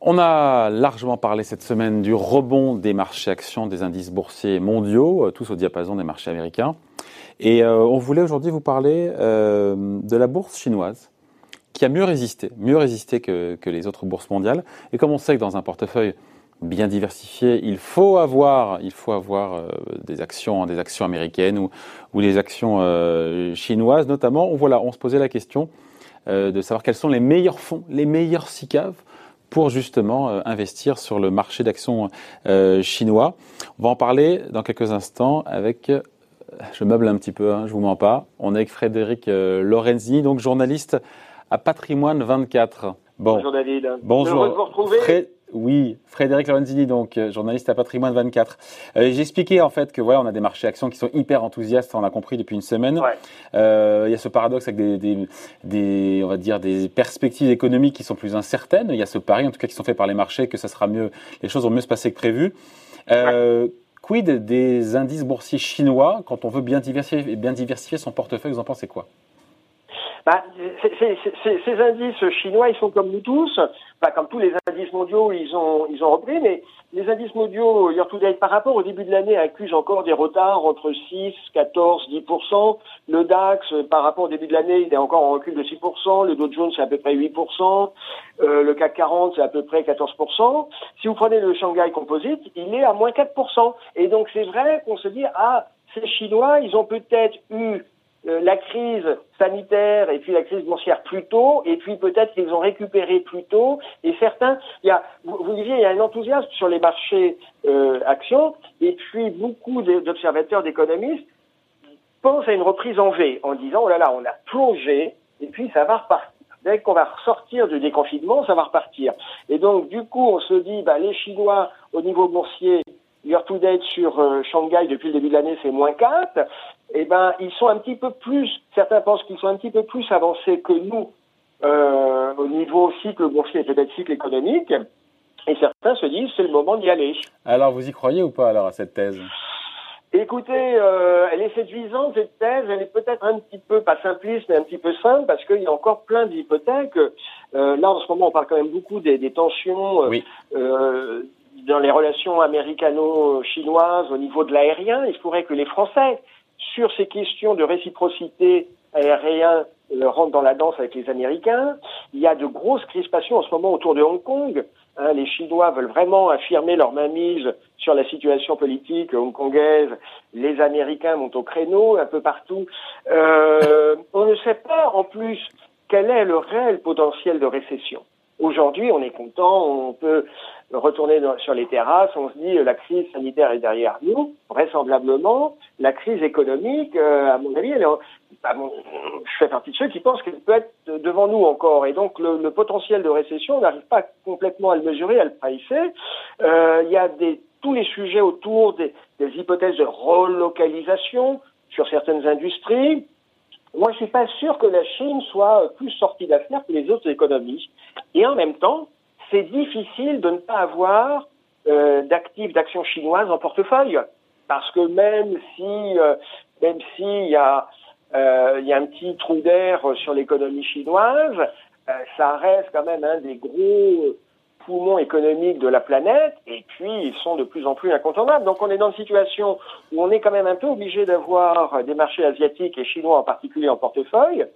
On a largement parlé cette semaine du rebond des marchés actions des indices boursiers mondiaux, euh, tous au diapason des marchés américains. Et euh, on voulait aujourd'hui vous parler euh, de la bourse chinoise, qui a mieux résisté, mieux résisté que, les autres bourses mondiales. Et comme on sait que dans un portefeuille bien diversifié, il faut avoir, il faut avoir des actions, des actions américaines ou, ou des actions chinoises, notamment. Voilà, on se posait la question de savoir quels sont les meilleurs fonds, les meilleurs SICAV pour justement euh, investir sur le marché d'actions euh, chinois. On va en parler dans quelques instants avec euh, je meuble un petit peu, hein, je vous mens pas. On est avec Frédéric Lorenzini, donc journaliste à Patrimoine 24. bonjour David. Bonjour. Heureux de vous retrouver. Oui, Frédéric Lorenzini, donc euh, journaliste à Patrimoine 24. Euh, J'ai expliqué en fait que voilà, on a des marchés actions qui sont hyper enthousiastes, on l'a compris depuis une semaine. Euh, il y a ce paradoxe avec des, des, des, on va dire, des perspectives économiques qui sont plus incertaines. Il y a ce pari, en tout cas, qui sont faits par les marchés, que ça sera mieux, les choses vont mieux se passer que prévu. Euh, Quid des indices boursiers chinois quand on veut bien diversifier, bien diversifier son portefeuille? Vous en pensez quoi? Bah, ces indices chinois, ils sont comme nous tous, pas comme tous les indices mondiaux, ils ont, ils ont repris, mais les indices mondiaux, year to date, par rapport au début de l'année, accusent encore des retards entre 6, 14, 10%. Le DAX, par rapport au début de l'année, il est encore en recul de 6%. Le Dow Jones, c'est à peu près 8%. Euh, le CAC 40, c'est à peu près 14%. Si vous prenez le Shanghai Composite, il est à moins 4%. Et donc, c'est vrai qu'on se dit, ah, ces Chinois, ils ont peut-être eu euh, la crise sanitaire et puis la crise boursière plus tôt, et puis peut-être qu'ils ont récupéré plus tôt, et certains, il y a, vous, disiez, il y a un enthousiasme sur les marchés euh, actions, et puis beaucoup d'observateurs, d'économistes pensent à une reprise en V, en disant, oh là là, on a plongé, et puis ça va repartir. Dès qu'on va ressortir du déconfinement, ça va repartir. Et donc, du coup, on se dit, bah, les Chinois, au niveau boursier, year to date sur euh, Shanghai depuis le début de l'année, c'est moins 4 eh ben, ils sont un petit peu plus, certains pensent qu'ils sont un petit peu plus avancés que nous euh, au niveau cycle boursier et peut-être cycle économique. Et certains se disent c'est le moment d'y aller. Alors vous y croyez ou pas alors à cette thèse? Écoutez, euh, elle est séduisante cette thèse, elle est peut-être un petit peu pas simpliste mais un petit peu simple parce qu'il y a encore plein d'hypothèques. Euh, là en ce moment on parle quand même beaucoup des, des tensions euh, dans les relations américano-chinoises au niveau de l'aérien. Il faudrait que les Français sur ces questions de réciprocité aérienne euh, rentre dans la danse avec les Américains. Il y a de grosses crispations en ce moment autour de Hong Kong. Hein, les Chinois veulent vraiment affirmer leur mainmise sur la situation politique hongkongaise. Les Américains montent au créneau un peu partout. Euh, on ne sait pas en plus quel est le réel potentiel de récession. Aujourd'hui, on est content, on peut retourner sur les terrasses, on se dit la crise sanitaire est derrière nous, vraisemblablement. La crise économique, euh, à mon avis, elle est, bah, je fais partie de ceux qui pensent qu'elle peut être devant nous encore. Et donc le, le potentiel de récession, on n'arrive pas complètement à le mesurer, à le pricer. Euh, il y a des, tous les sujets autour des, des hypothèses de relocalisation sur certaines industries. Moi, je suis pas sûr que la Chine soit plus sortie d'affaires que les autres économies. Et en même temps, c'est difficile de ne pas avoir euh, d'actifs, d'actions chinoises en portefeuille, parce que même si, euh, même s'il y a, euh, il y a un petit trou d'air sur l'économie chinoise, euh, ça reste quand même un des gros poumons économiques de la planète, et puis ils sont de plus en plus incontournables. Donc on est dans une situation où on est quand même un peu obligé d'avoir des marchés asiatiques et chinois en particulier en portefeuille.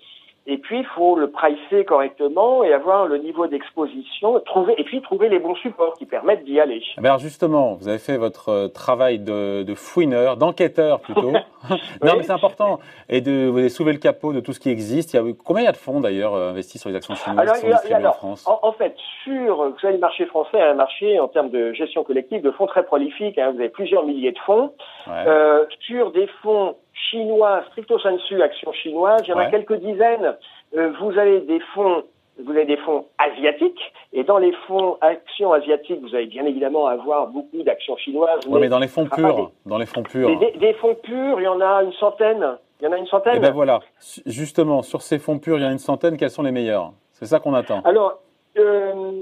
Et puis, il faut le pricer correctement et avoir le niveau d'exposition, trouver et puis trouver les bons supports qui permettent d'y aller. Eh alors justement, vous avez fait votre euh, travail de, de fouineur, d'enquêteur plutôt. non, mais c'est important. Et de vous avez soulevé le capot de tout ce qui existe. Il y a, combien il y a de fonds d'ailleurs euh, investis sur les actions chinoises qui sont distribués en France en, fait, sur vous savez, le marché français un marché en termes de gestion collective de fonds très prolifique. Hein, vous avez plusieurs milliers de fonds. Euh, sur des fonds chinois, stricto sensu, actions chinoises, il y en a quelques dizaines. Euh, vous avez des fonds vous avez des fonds asiatiques, et dans les fonds actions asiatiques, vous allez bien évidemment avoir beaucoup d'actions chinoises. Oui, mais, dans les fonds purs, dans les fonds purs. Des, fonds purs, il y en a une centaine. Il y en a une centaine. Et eh ben voilà, justement, sur ces fonds purs, il y en a une centaine. Quels sont les meilleurs C'est ça qu'on attend. Alors, euh,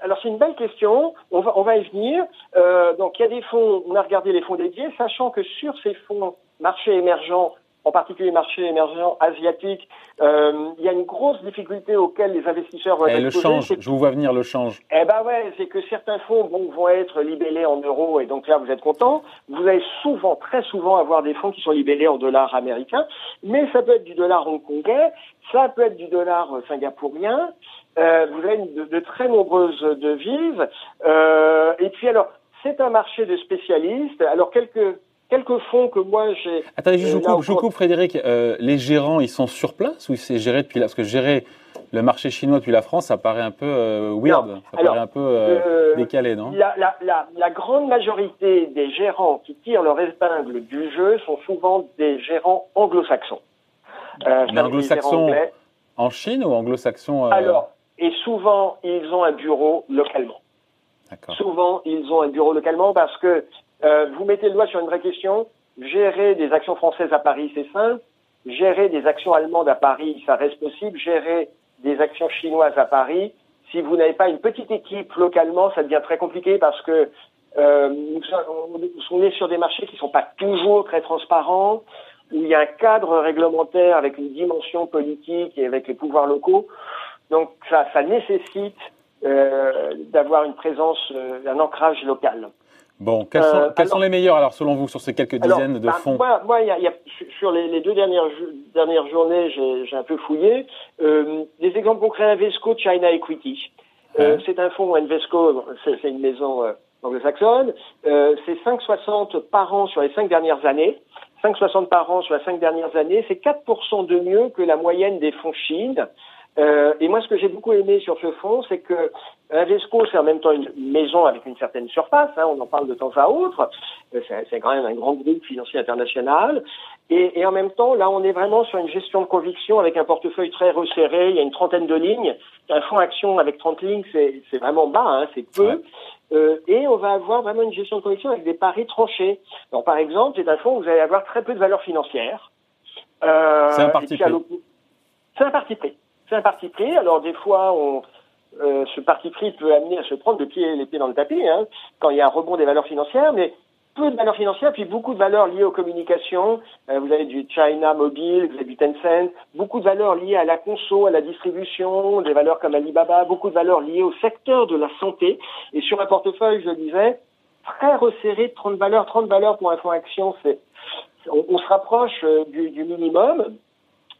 alors c'est une belle question. On va, on va y venir. Euh, donc il y a des fonds. On a regardé les fonds dédiés, sachant que sur ces fonds marchés émergents, en particulier marché émergent asiatique, euh, il y a une grosse difficulté auquel les investisseurs vont être le change, je vous vois venir le change. Eh ben ouais, c'est que certains fonds vont être libellés en euros et donc là vous êtes content. Vous allez souvent, très souvent avoir des fonds qui sont libellés en dollars américains, mais ça peut être du dollar hongkongais, ça peut être du dollar singapourien. Euh, vous avez de, de, très nombreuses devises. Euh, et puis alors, c'est un marché de spécialistes. Alors quelques quelques fonds que moi j'ai. Attendez, je, vous euh, coupe, Frédéric. Euh, les gérants, ils sont sur place ou c'est géré depuis là? Parce que gérer le marché chinois depuis la France, ça paraît un peu euh, weird, ça paraît un peu décalé, non? la, la, la, la, grande majorité des gérants qui tirent leur épingle du jeu sont souvent des gérants anglo-saxons. Anglo-saxons en Chine ou anglo-saxons Alors, et souvent, ils ont un bureau localement. Souvent, ils ont un bureau localement parce que euh, vous mettez le doigt sur une vraie question. Gérer des actions françaises à Paris, c'est simple. Gérer des actions allemandes à Paris, ça reste possible. Gérer des actions chinoises à Paris, si vous n'avez pas une petite équipe localement, ça devient très compliqué parce que euh, on est sur des marchés qui ne sont pas toujours très transparents, où il y a un cadre réglementaire avec une dimension politique et avec les pouvoirs locaux. Donc ça, ça nécessite euh, d'avoir une présence, euh, un ancrage local. Bon, quels, sont, euh, sont, les meilleurs alors selon vous sur ces quelques dizaines de bah, fonds Moi, y a, y a, sur les, les, deux dernières, dernières journées, j'ai un peu fouillé. Euh, des exemples concrets, Invesco China Equity. Euh, c'est un fonds, Invesco, c'est une maison euh, anglo-saxonne. Euh, c'est 5,60 par an sur les cinq dernières années. 5,60 par an sur les cinq dernières années, c'est 4% de mieux que la moyenne des fonds Chine. Euh, et moi, ce que j'ai beaucoup aimé sur ce fonds, c'est que Invesco, c'est en même temps une maison avec une certaine surface, hein, on en parle de temps à autre, euh, c'est quand même un grand groupe financier international, et, et, en même temps, là, on est vraiment sur une gestion de conviction avec un portefeuille très resserré, il y a une trentaine de lignes, un fonds action avec 30 lignes, c'est vraiment bas, hein, c'est peu, euh, et on va avoir vraiment une gestion de conviction avec des paris tranchés. Donc, par exemple, c'est un fonds où vous allez avoir très peu de valeur financière. Euh, c'est un parti pris. C'est un parti pris c'est un parti pris. Alors des fois, on, euh, ce parti pris peut amener à se prendre de pied, les pieds dans le tapis hein, quand il y a un rebond des valeurs financières, mais peu de valeurs financières, puis beaucoup de valeurs liées aux communications. Euh, vous avez du China Mobile, vous avez du Tencent, beaucoup de valeurs liées à la conso, à la distribution, des valeurs comme Alibaba, beaucoup de valeurs liées au secteur de la santé. Et sur un portefeuille, je disais, très resserré, 30 valeurs, 30 valeurs pour un fonds action, c'est on, on, se rapproche euh, du, du minimum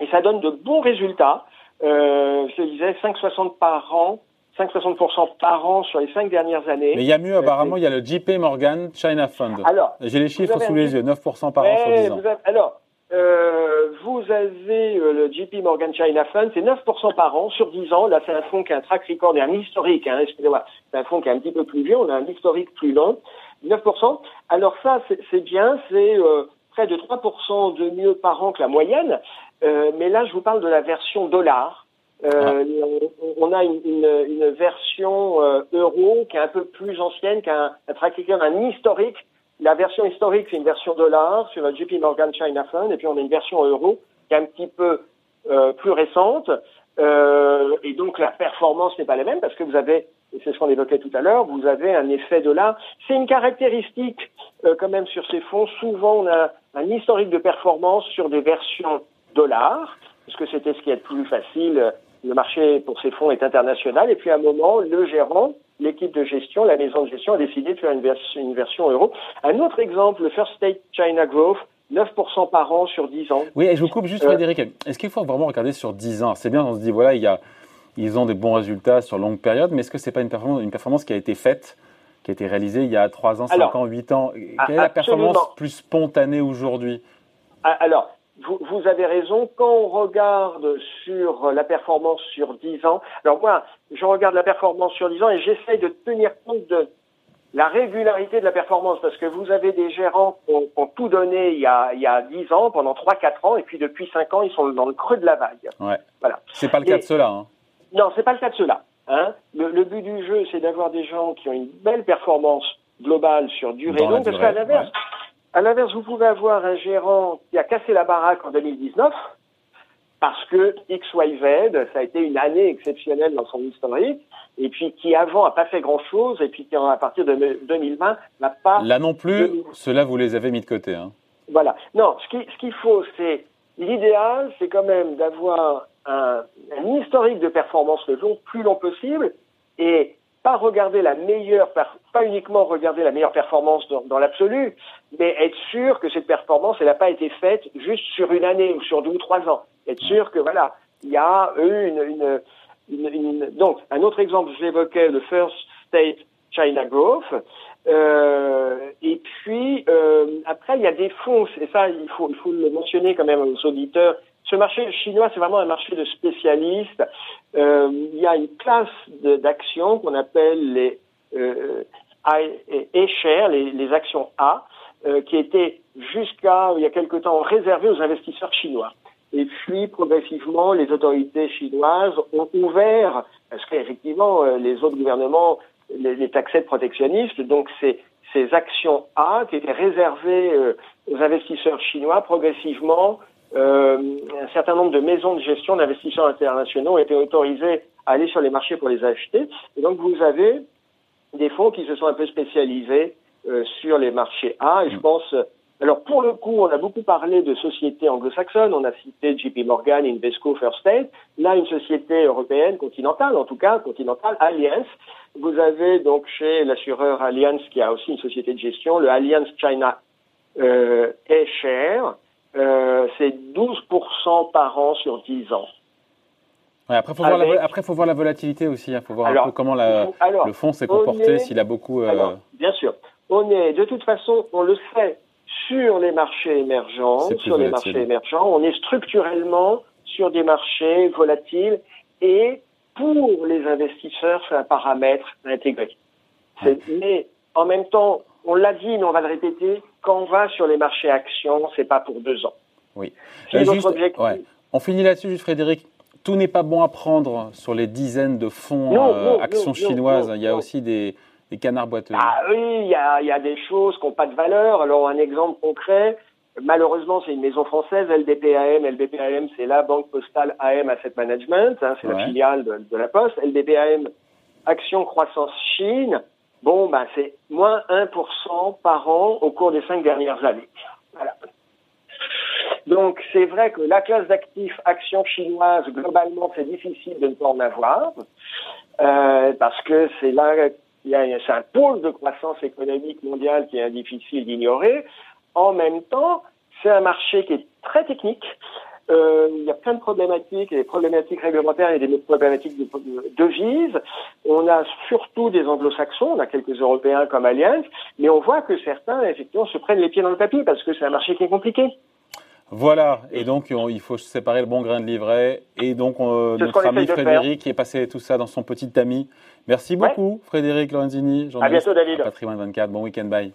et ça donne de bons résultats. Euh, je disais 5,60 par an, 5,60% par an sur les cinq dernières années. Mais il y a mieux, apparemment, il y a le JP Morgan China Fund. Alors, j'ai les chiffres sous les yeux, 9% par an sur 10 ans. alors, euh, vous avez euh, le JP Morgan China Fund, c'est 9% par an sur 10 ans. Là, c'est un fonds qui a un track record et un historique. Hein, excusez-moi, c'est un fonds qui est un petit peu plus vieux. On a un historique plus long. 9%. Alors ça, c'est bien. C'est euh, près de 3% de mieux par an que la moyenne. Euh, mais là, je vous parle de la version dollar. Euh, ah. on, a une, une, une version euh, euro qui est un peu plus ancienne, qui a un historique. La version historique, c'est une version dollar sur le JP Morgan China Fund, et puis on a une version euro qui est un petit peu euh, plus récente. Euh, et donc la performance n'est pas la même parce que vous avez, et c'est ce qu'on évoquait tout à l'heure, vous avez un effet dollar. C'est une caractéristique quand même sur ces fonds. Souvent, on a un historique de performance sur des versions dollars, parce que c'était ce qui est plus facile. Le marché pour ces fonds est international. Et puis à un moment, le gérant, l'équipe de gestion, la maison de gestion a décidé de faire une, version euro. Un autre exemple, le First State China Growth, 9% par an sur 10 ans. Oui, et je vous coupe juste, euh, Frédéric. Est-ce qu'il faut vraiment regarder sur 10 ans? C'est bien, on se dit, voilà, il y a, ils ont des bons résultats sur longue période, mais est-ce que ce n'est pas une performance, une performance qui a été faite, qui a été réalisée il y a 3 ans, 5 ans, 8 ans? Quelle est la performance plus spontanée aujourd'hui? Alors, vous, vous, avez raison. Quand on regarde sur la performance sur 10 ans, alors moi, je regarde la performance sur 10 ans et j'essaye de tenir compte de la régularité de la performance parce que vous avez des gérants qui ont, tout donné il y, a, il y a 10 ans, pendant 3-4 ans, et puis depuis 5 ans, ils sont dans le creux de la vague. Ouais. Voilà. C'est pas le cas de ceux-là. Hein. Non, c'est pas le cas de ceux-là. Hein. Le, le, but du jeu, c'est d'avoir des gens qui ont une belle performance globale sur durée longue, parce qu'à l'inverse, à l'inverse, vous pouvez avoir un gérant qui a cassé la baraque en 2019 parce que XYZ, ça a été une année exceptionnelle dans son historique, et puis qui avant a pas fait grand-chose, et puis qui à partir de 2020 n'a pas... Là non plus, ceux-là, vous les avez mis de côté. Hein. Voilà. Non, ce qu'il ce qu'il faut, c'est l'idéal, c'est quand même d'avoir un, un, historique de performance le plus long possible et pas regarder la meilleure, pas uniquement regarder la meilleure performance dans, dans l'absolu, mais être sûr que cette performance, elle n'a pas été faite juste sur une année ou sur deux ou trois ans. Être sûr que voilà, il y a eu une, une, une, donc un autre exemple, j'évoquais le First State China Growth. Euh, et puis euh, après, il y a des fonds, et ça, il faut, il faut le mentionner quand même aux auditeurs. Ce marché chinois, c'est vraiment un marché de spécialistes. Euh, il y a une classe d'actions qu'on appelle les euh, A-share, les, actions A, euh, qui étaient jusqu'à il y a quelque temps réservées aux investisseurs chinois. Et puis, progressivement, les autorités chinoises ont ouvert, parce qu'effectivement, euh, les autres gouvernements les, les taxaient de protectionnistes, donc ces, ces actions A qui étaient réservées euh, aux investisseurs chinois, progressivement, euh, un certain nombre de maisons de gestion d'investisseurs internationaux ont été autorisées à aller sur les marchés pour les acheter. Et donc, vous avez des fonds qui se sont un peu spécialisés euh, sur les marchés A. Et je pense alors pour le coup, on a beaucoup parlé de sociétés anglo-saxonnes, on a cité JP Morgan, Invesco, First State. Là, une société européenne, continentale, en tout cas continentale, Allianz. Vous avez donc chez l'assureur Allianz, qui a aussi une société de gestion, le Allianz China euh, share euh, c'est 12% par an sur 10 ans. Ouais, après, après, faut voir la volatilité aussi. Il hein. faut voir un peu comment la, le fonds s'est comporté, s'il a beaucoup. Euh... bien sûr. On est, de toute façon, on le sait, sur les marchés émergents, sur les marchés émergents, on est structurellement sur des marchés volatiles et pour les investisseurs, c'est un paramètre intégré. Mais en même temps, on l'a dit, mais on va le répéter, quand on va sur les marchés actions, c'est pas pour deux ans. Oui. On finit là-dessus, juste Frédéric. Tout n'est pas bon à prendre sur les dizaines de fonds euh, actions chinoises. Il y a aussi des, des canards boiteux. Ah oui, il y a, y a, des choses qui n'ont pas de valeur. Alors un exemple concret, malheureusement c'est une maison française, LDPAM. LDPAM c'est la banque postale AM Asset Management, hein, c'est la filiale de, de, la Poste. LDPAM, Action Croissance Chine, bon ben c'est moins 1% par an au cours des cinq dernières années. Voilà. Donc c'est vrai que la classe d'actifs actions chinoises, globalement, c'est difficile de ne pas en avoir, euh, parce que c'est là c'est un pôle de croissance économique mondiale qui est difficile d'ignorer. En même temps, c'est un marché qui est très technique. Euh, il y a plein de problématiques, il y a des problématiques réglementaires et des problématiques de, devises. On a surtout des anglo-saxons, on a quelques européens comme Allianz, mais on voit que certains, effectivement, se prennent les pieds dans le tapis parce que c'est un marché qui est compliqué. Voilà, et donc il faut séparer le bon grain de livret. Et donc notre ami Frédéric qui est passé tout ça dans son petit ami. Merci beaucoup Frédéric Lorenzini, journaliste à bientôt, David. Patrimoine 24. Bon week-end, bye.